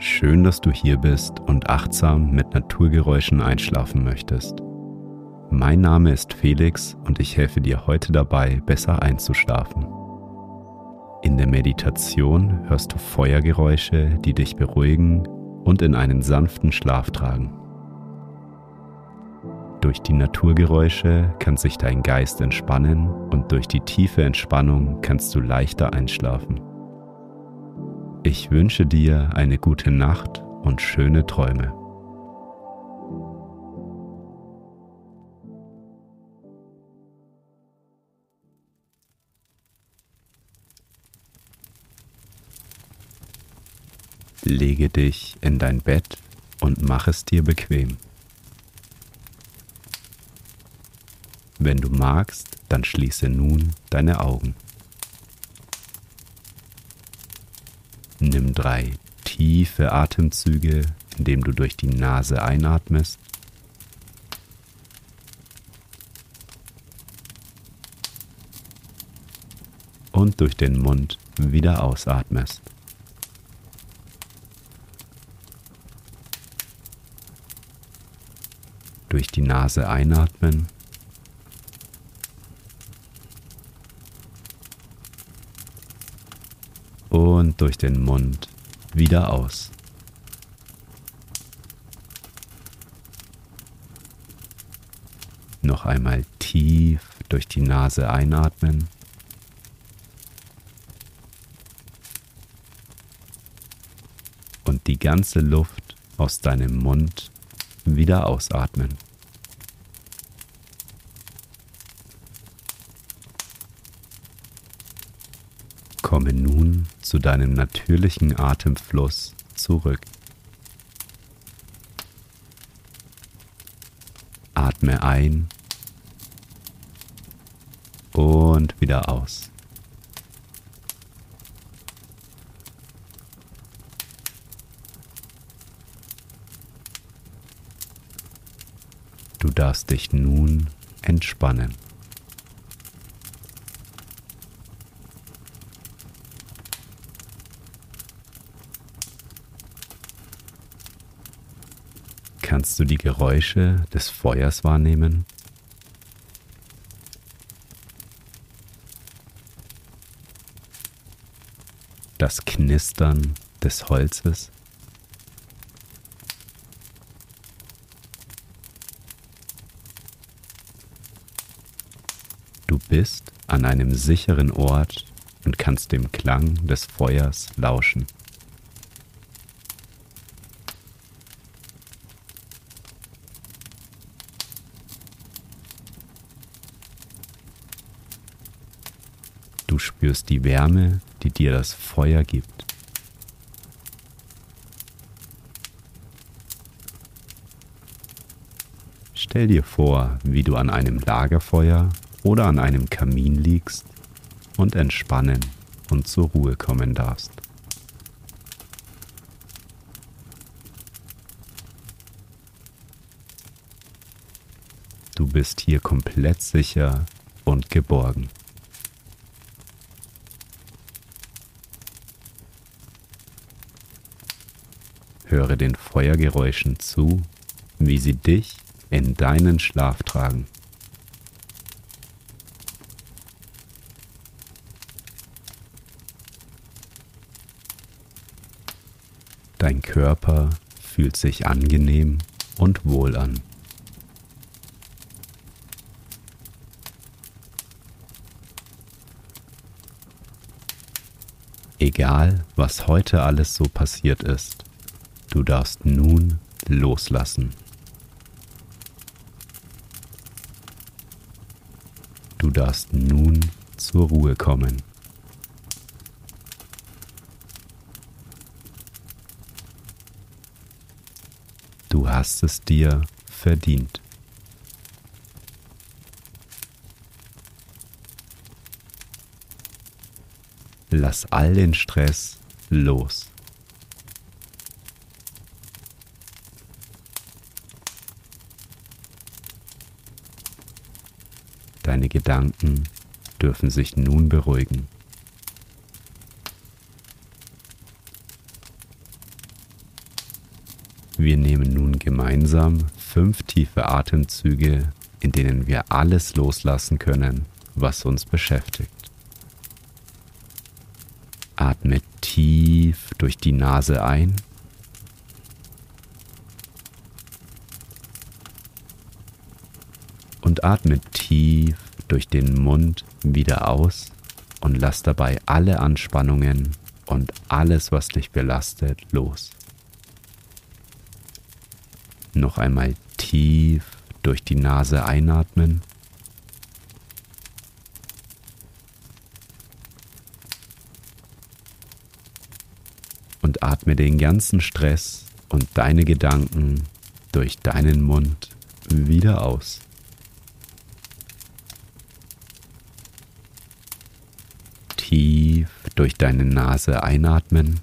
Schön, dass du hier bist und achtsam mit Naturgeräuschen einschlafen möchtest. Mein Name ist Felix und ich helfe dir heute dabei, besser einzuschlafen. In der Meditation hörst du Feuergeräusche, die dich beruhigen und in einen sanften Schlaf tragen. Durch die Naturgeräusche kann sich dein Geist entspannen und durch die tiefe Entspannung kannst du leichter einschlafen. Ich wünsche dir eine gute Nacht und schöne Träume. Lege dich in dein Bett und mach es dir bequem. Wenn du magst, dann schließe nun deine Augen. Nimm drei tiefe Atemzüge, indem du durch die Nase einatmest. Und durch den Mund wieder ausatmest. Durch die Nase einatmen. und durch den Mund wieder aus. Noch einmal tief durch die Nase einatmen. Und die ganze Luft aus deinem Mund wieder ausatmen. Komme nun zu deinem natürlichen Atemfluss zurück. Atme ein und wieder aus. Du darfst dich nun entspannen. Kannst du die Geräusche des Feuers wahrnehmen? Das Knistern des Holzes? Du bist an einem sicheren Ort und kannst dem Klang des Feuers lauschen. Du spürst die Wärme, die dir das Feuer gibt. Stell dir vor, wie du an einem Lagerfeuer oder an einem Kamin liegst und entspannen und zur Ruhe kommen darfst. Du bist hier komplett sicher und geborgen. Höre den Feuergeräuschen zu, wie sie dich in deinen Schlaf tragen. Dein Körper fühlt sich angenehm und wohl an. Egal, was heute alles so passiert ist, Du darfst nun loslassen. Du darfst nun zur Ruhe kommen. Du hast es dir verdient. Lass all den Stress los. Deine Gedanken dürfen sich nun beruhigen. Wir nehmen nun gemeinsam fünf tiefe Atemzüge, in denen wir alles loslassen können, was uns beschäftigt. Atme tief durch die Nase ein. Und atme tief durch den Mund wieder aus und lass dabei alle Anspannungen und alles, was dich belastet, los. Noch einmal tief durch die Nase einatmen. Und atme den ganzen Stress und deine Gedanken durch deinen Mund wieder aus. Tief durch deine Nase einatmen.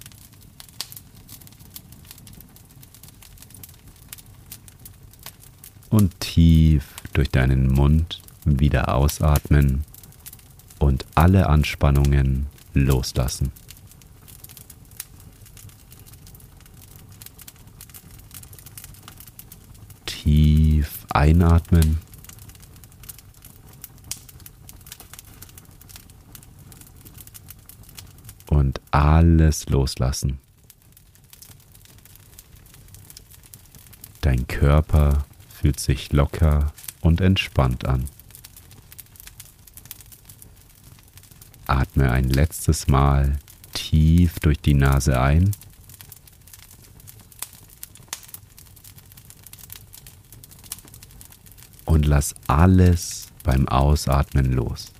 und tief durch deinen Mund wieder ausatmen und alle Anspannungen loslassen. Tief einatmen. Und alles loslassen. Dein Körper fühlt sich locker und entspannt an. Atme ein letztes Mal tief durch die Nase ein. Und lass alles beim Ausatmen los.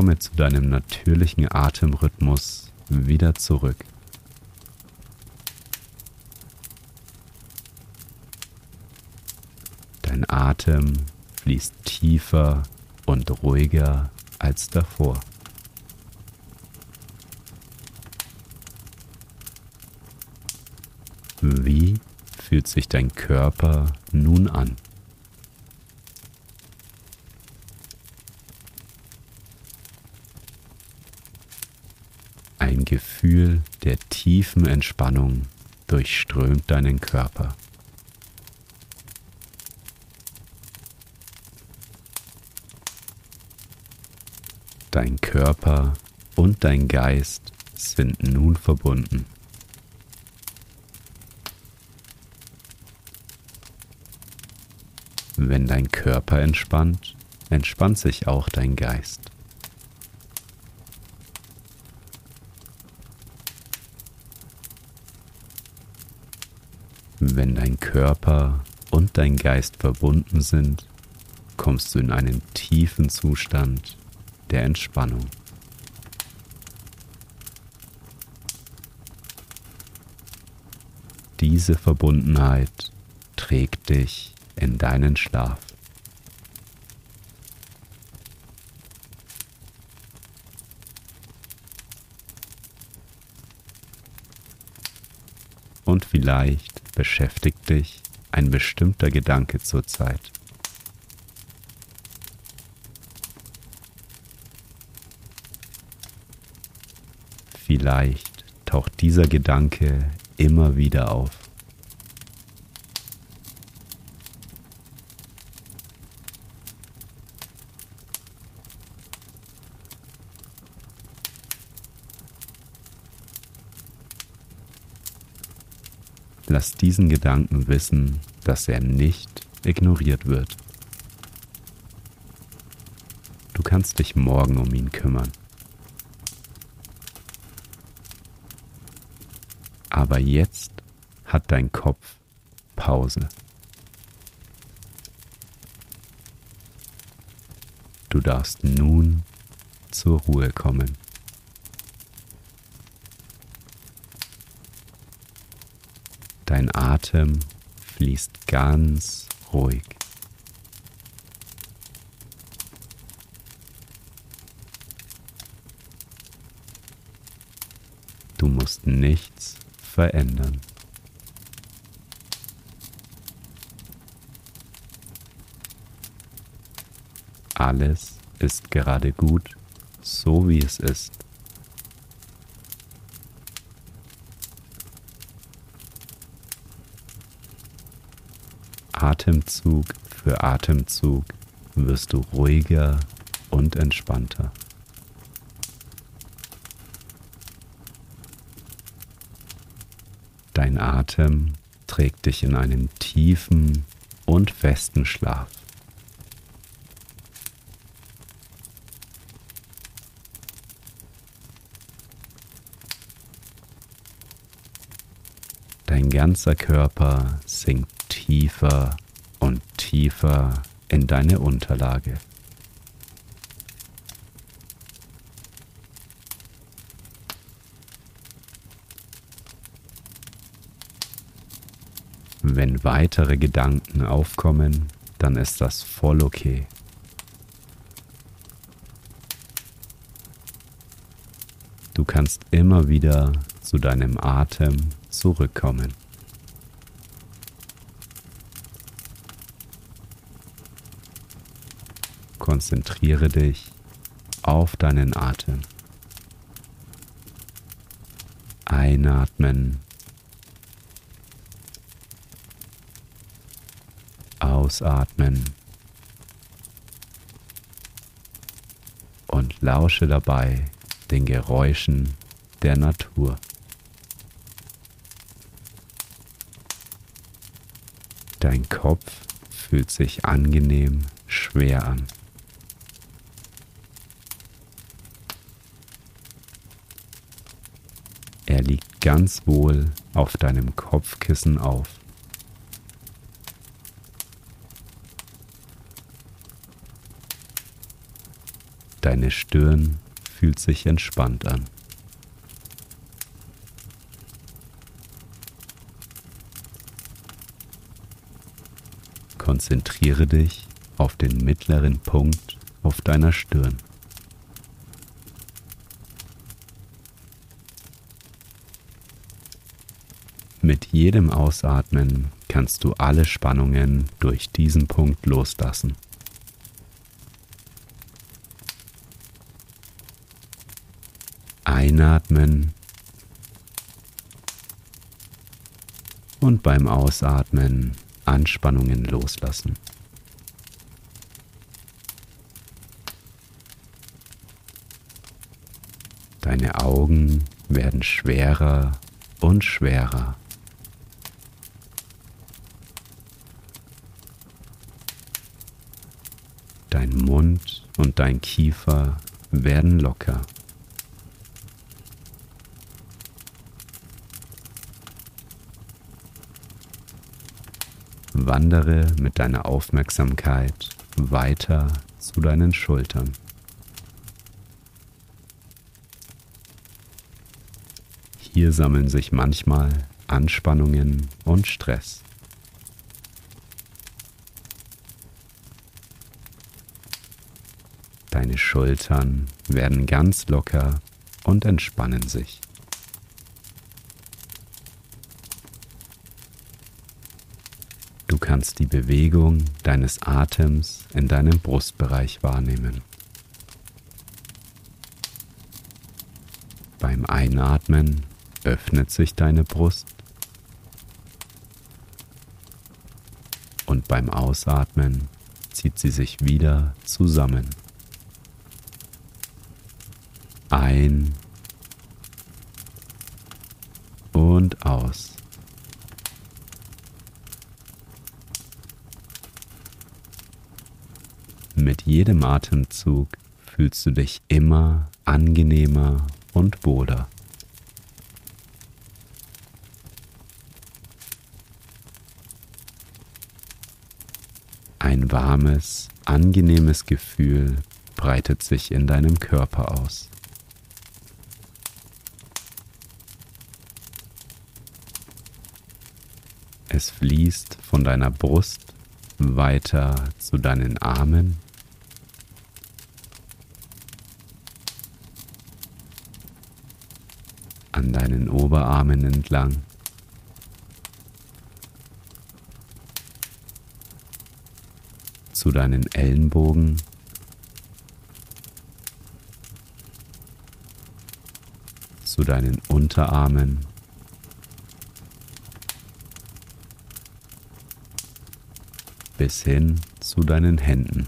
Komme zu deinem natürlichen Atemrhythmus wieder zurück. Dein Atem fließt tiefer und ruhiger als davor. Wie fühlt sich dein Körper nun an? Ein Gefühl der tiefen Entspannung durchströmt deinen Körper. Dein Körper und dein Geist sind nun verbunden. Wenn dein Körper entspannt, entspannt sich auch dein Geist. Wenn dein Körper und dein Geist verbunden sind, kommst du in einen tiefen Zustand der Entspannung. Diese Verbundenheit trägt dich in deinen Schlaf. Und vielleicht beschäftigt dich ein bestimmter Gedanke zurzeit. Vielleicht taucht dieser Gedanke immer wieder auf. Lass diesen Gedanken wissen, dass er nicht ignoriert wird. Du kannst dich morgen um ihn kümmern. Aber jetzt hat dein Kopf Pause. Du darfst nun zur Ruhe kommen. Dein Atem fließt ganz ruhig. Du musst nichts verändern. Alles ist gerade gut, so wie es ist. Atemzug für Atemzug wirst du ruhiger und entspannter. Dein Atem trägt dich in einen tiefen und festen Schlaf. Dein ganzer Körper sinkt tiefer und tiefer in deine Unterlage. Wenn weitere Gedanken aufkommen, dann ist das voll okay. Du kannst immer wieder zu deinem Atem zurückkommen. Konzentriere dich auf deinen Atem. Einatmen. Ausatmen. Und lausche dabei den Geräuschen der Natur. Dein Kopf fühlt sich angenehm schwer an. Er liegt ganz wohl auf deinem Kopfkissen auf. Deine Stirn fühlt sich entspannt an. Konzentriere dich auf den mittleren Punkt auf deiner Stirn. Mit jedem Ausatmen kannst du alle Spannungen durch diesen Punkt loslassen. Einatmen und beim Ausatmen Anspannungen loslassen. Deine Augen werden schwerer und schwerer. Dein Mund und dein Kiefer werden locker. Wandere mit deiner Aufmerksamkeit weiter zu deinen Schultern. Hier sammeln sich manchmal Anspannungen und Stress. Deine Schultern werden ganz locker und entspannen sich. Du kannst die Bewegung deines Atems in deinem Brustbereich wahrnehmen. Beim Einatmen öffnet sich deine Brust und beim Ausatmen zieht sie sich wieder zusammen. Ein und aus. Mit jedem Atemzug fühlst du dich immer angenehmer und wohler. Ein warmes, angenehmes Gefühl breitet sich in deinem Körper aus. Es fließt von deiner Brust weiter zu deinen Armen. An deinen Oberarmen entlang. Zu deinen Ellenbogen. Zu deinen Unterarmen. Bis hin zu deinen Händen.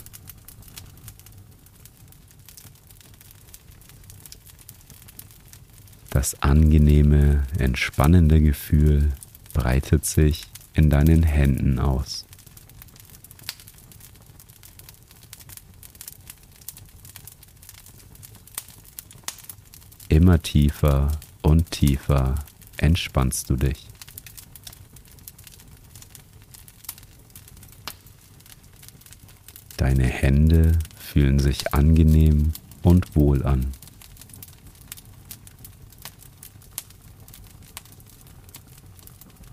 Das angenehme, entspannende Gefühl breitet sich in deinen Händen aus. Immer tiefer und tiefer entspannst du dich. Deine Hände fühlen sich angenehm und wohl an.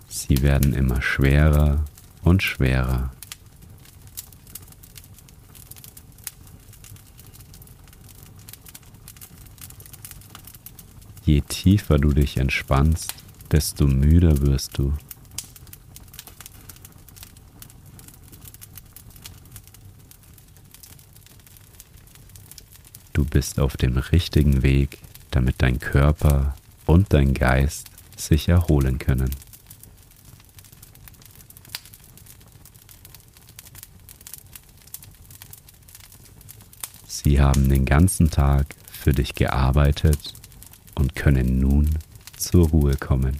Sie werden immer schwerer und schwerer. Je tiefer du dich entspannst, desto müder wirst du. Du bist auf dem richtigen Weg, damit dein Körper und dein Geist sich erholen können. Sie haben den ganzen Tag für dich gearbeitet und können nun zur Ruhe kommen.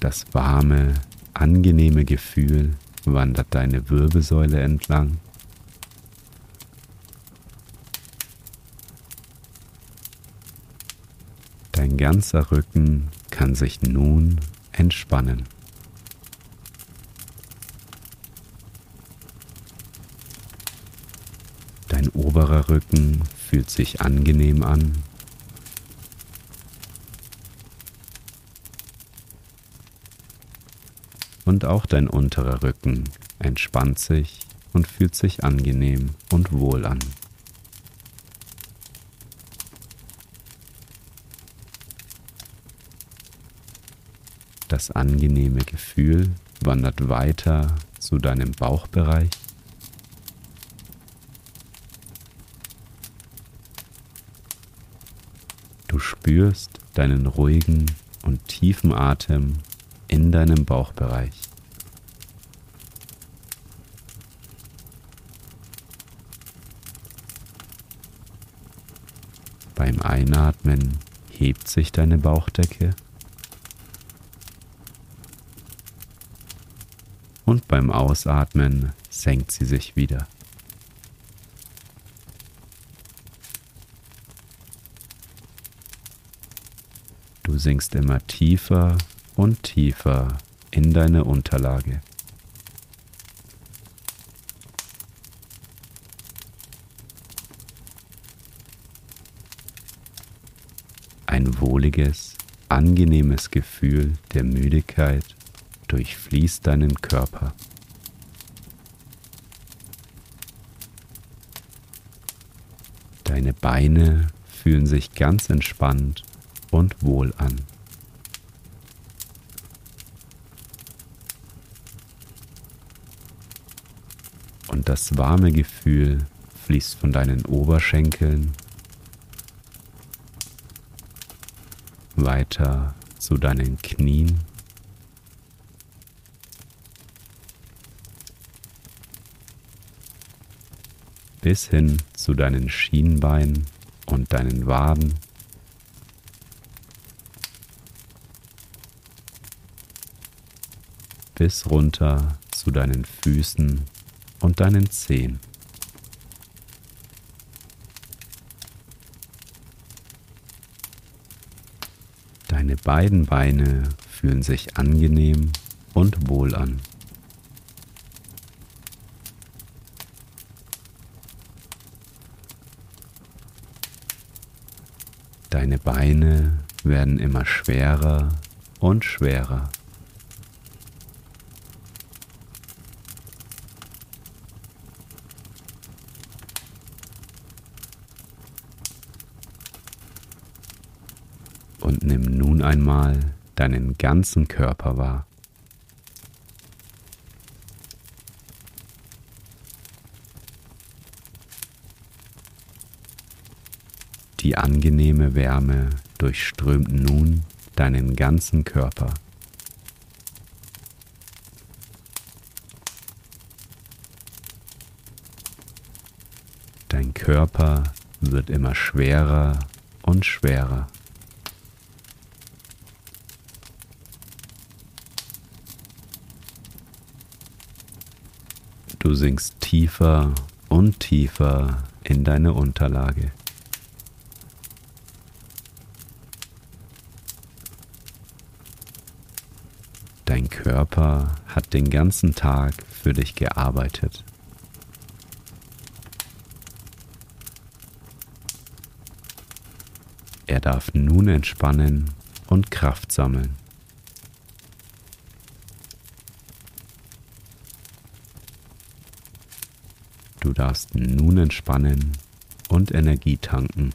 Das warme, angenehme Gefühl wandert deine Wirbelsäule entlang. Dein ganzer Rücken kann sich nun entspannen. Dein oberer Rücken fühlt sich angenehm an und auch dein unterer Rücken entspannt sich und fühlt sich angenehm und wohl an. Das angenehme Gefühl wandert weiter zu deinem Bauchbereich. Du spürst deinen ruhigen und tiefen Atem in deinem Bauchbereich. Beim Einatmen hebt sich deine Bauchdecke und beim Ausatmen senkt sie sich wieder. Du sinkst immer tiefer und tiefer in deine Unterlage. Ein wohliges, angenehmes Gefühl der Müdigkeit durchfließt deinen Körper. Deine Beine fühlen sich ganz entspannt und wohl an. Und das warme Gefühl fließt von deinen Oberschenkeln weiter zu deinen Knien. bis hin zu deinen Schienbeinen und deinen Waden. bis runter zu deinen Füßen und deinen Zehen. Deine beiden Beine fühlen sich angenehm und wohl an. Deine Beine werden immer schwerer und schwerer. Und nimm nun einmal deinen ganzen Körper wahr. Die angenehme Wärme durchströmt nun deinen ganzen Körper. Dein Körper wird immer schwerer und schwerer. Du sinkst tiefer und tiefer in deine Unterlage. Dein Körper hat den ganzen Tag für dich gearbeitet. Er darf nun entspannen und Kraft sammeln. Du darfst nun entspannen und Energie tanken.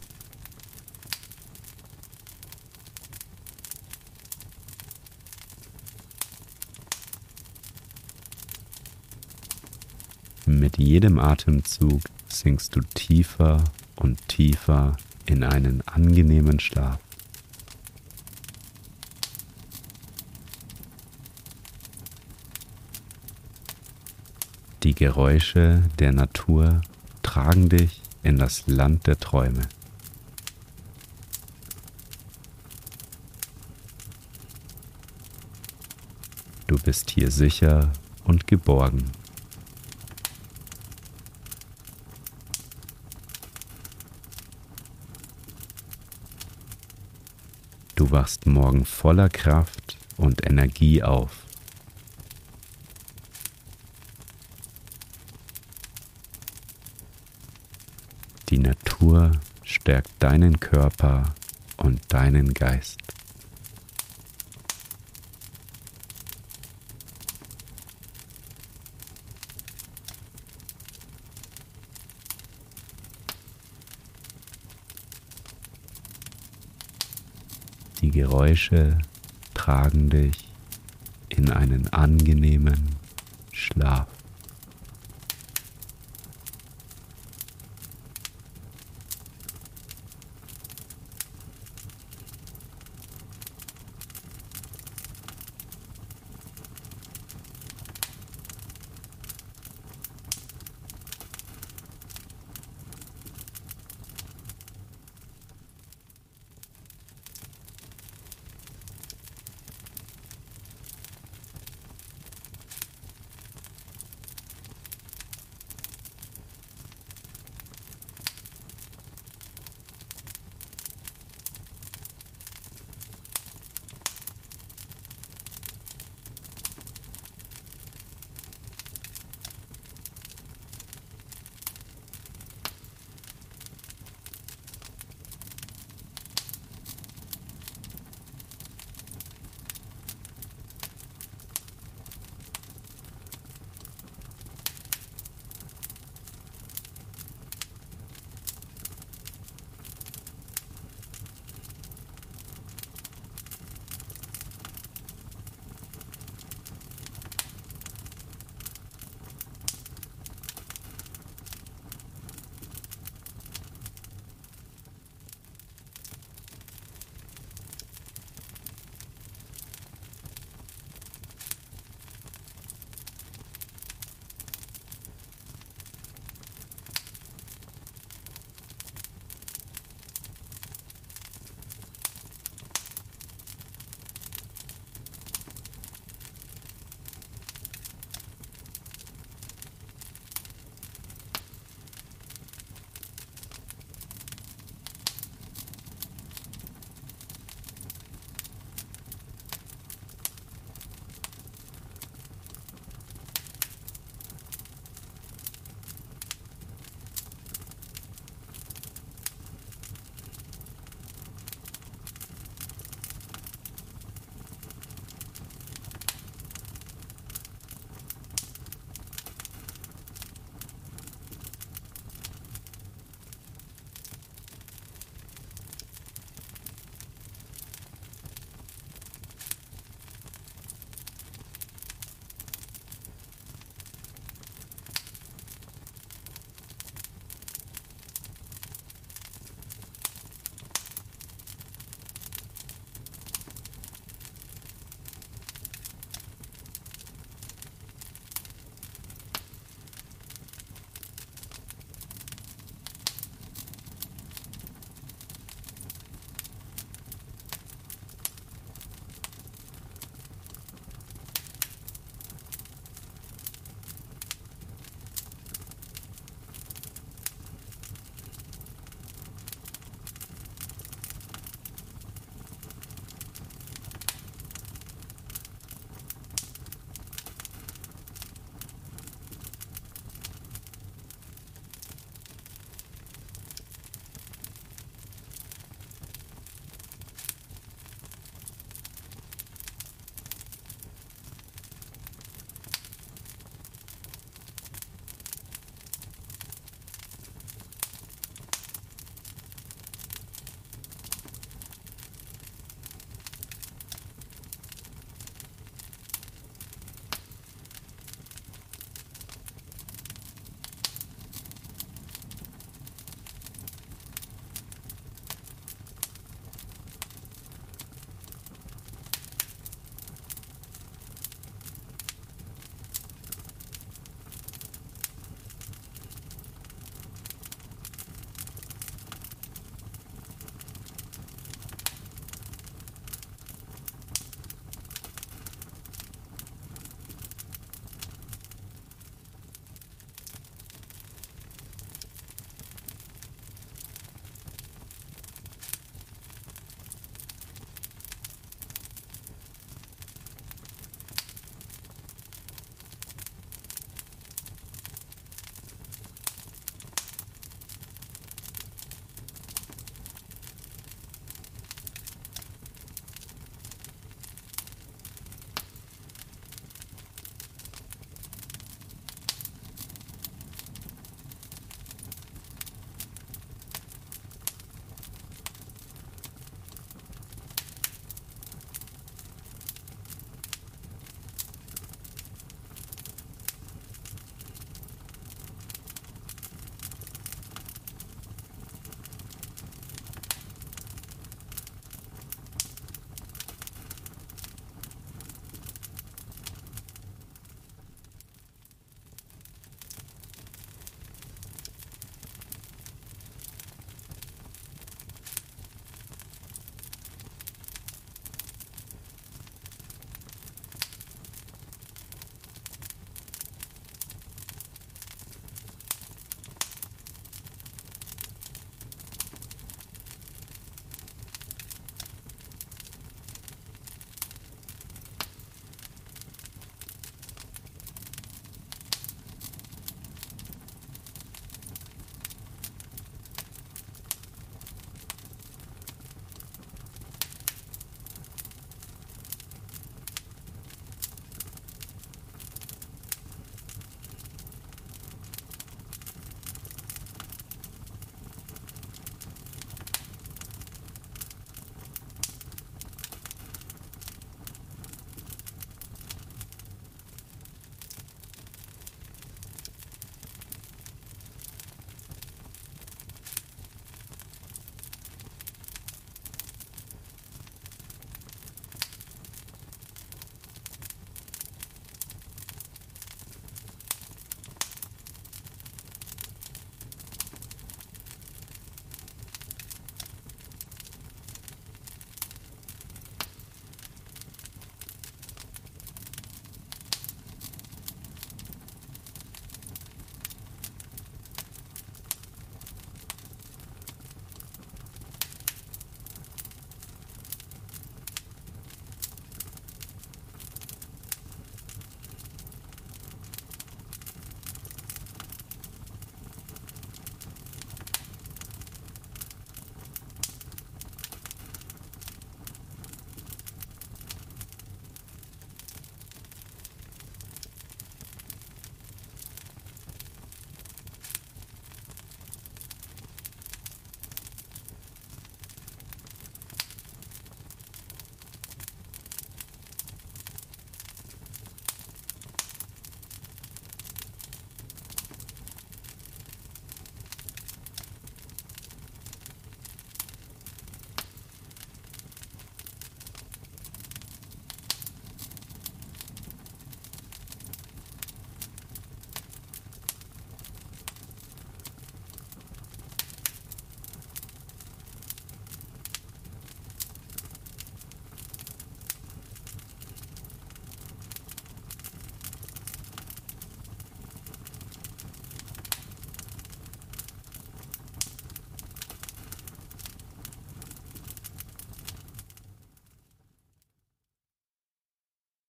Mit jedem Atemzug sinkst du tiefer und tiefer in einen angenehmen Schlaf. Die Geräusche der Natur tragen dich in das Land der Träume. Du bist hier sicher und geborgen. Du wachst morgen voller Kraft und Energie auf. Die Natur stärkt deinen Körper und deinen Geist. Die Geräusche tragen dich in einen angenehmen Schlaf.